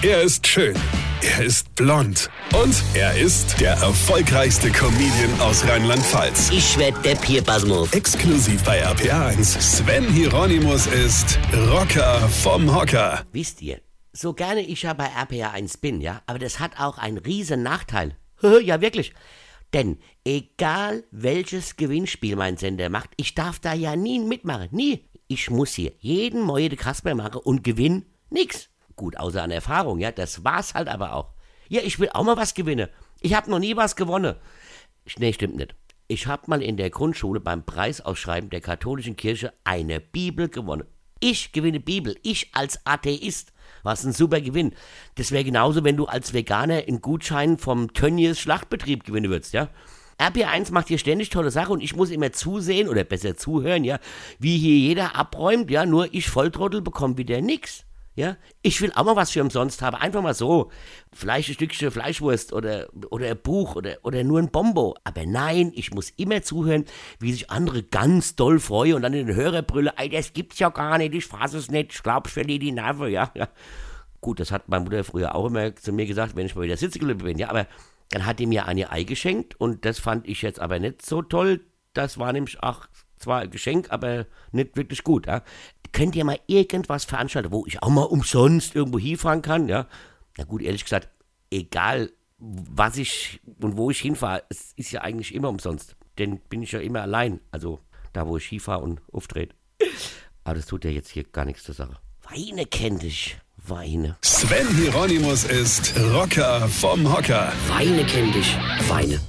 Er ist schön. Er ist blond. Und er ist der erfolgreichste Comedian aus Rheinland-Pfalz. Ich werd der Pierpasmus. Exklusiv bei RPA1. Sven Hieronymus ist Rocker vom Hocker. Wisst ihr, so gerne ich ja bei RPA 1 bin, ja, aber das hat auch einen riesen Nachteil. ja, wirklich. Denn egal welches Gewinnspiel mein Sender macht, ich darf da ja nie mitmachen. Nie. Ich muss hier jeden Moje de Kasper machen und gewinn nix. Gut, außer an Erfahrung, ja, das war's halt aber auch. Ja, ich will auch mal was gewinnen. Ich hab noch nie was gewonnen. Nee, stimmt nicht. Ich hab mal in der Grundschule beim Preisausschreiben der katholischen Kirche eine Bibel gewonnen. Ich gewinne Bibel, ich als Atheist. Was ein super Gewinn. Das wäre genauso, wenn du als Veganer einen Gutschein vom Tönnies Schlachtbetrieb gewinnen würdest, ja? RP1 macht hier ständig tolle Sachen und ich muss immer zusehen oder besser zuhören, ja, wie hier jeder abräumt, ja, nur ich Volltrottel bekomme wieder nix. Ja, ich will auch mal was für umsonst haben. Einfach mal so. Vielleicht ein Stückchen Fleischwurst oder, oder ein Buch oder, oder nur ein Bombo. Aber nein, ich muss immer zuhören, wie sich andere ganz doll freuen und dann in den Hörerbrille, ey, das gibt's ja gar nicht, ich fasse es nicht, ich glaub, ich verliere die Nerven, ja, ja. Gut, das hat meine Mutter früher auch immer zu mir gesagt, wenn ich mal wieder Sitzgelübde bin, ja, aber dann hat die mir eine Ei geschenkt und das fand ich jetzt aber nicht so toll. Das war nämlich auch zwar ein Geschenk, aber nicht wirklich gut. Ja könnt ihr mal irgendwas veranstalten, wo ich auch mal umsonst irgendwo hinfahren kann, ja? Na gut, ehrlich gesagt, egal was ich und wo ich hinfahre, es ist ja eigentlich immer umsonst. Denn bin ich ja immer allein. Also da, wo ich hinfahre und auftrete. Aber das tut ja jetzt hier gar nichts zur Sache. Weine kennt dich. Weine. Sven Hieronymus ist Rocker vom Hocker. Weine kennt dich. Weine.